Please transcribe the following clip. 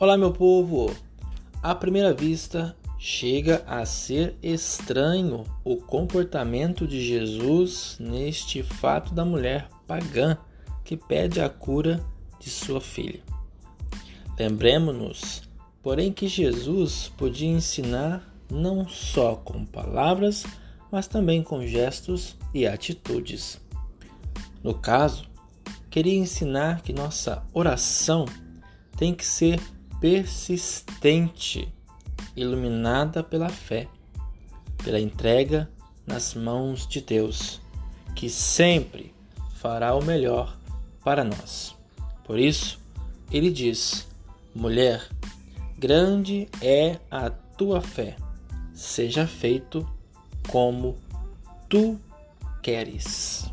Olá, meu povo! À primeira vista, chega a ser estranho o comportamento de Jesus neste fato da mulher pagã que pede a cura de sua filha. Lembremos-nos, porém, que Jesus podia ensinar não só com palavras, mas também com gestos e atitudes. No caso, queria ensinar que nossa oração tem que ser persistente, iluminada pela fé, pela entrega nas mãos de Deus, que sempre fará o melhor para nós. Por isso, ele diz: Mulher, grande é a tua fé, seja feito como tu queres.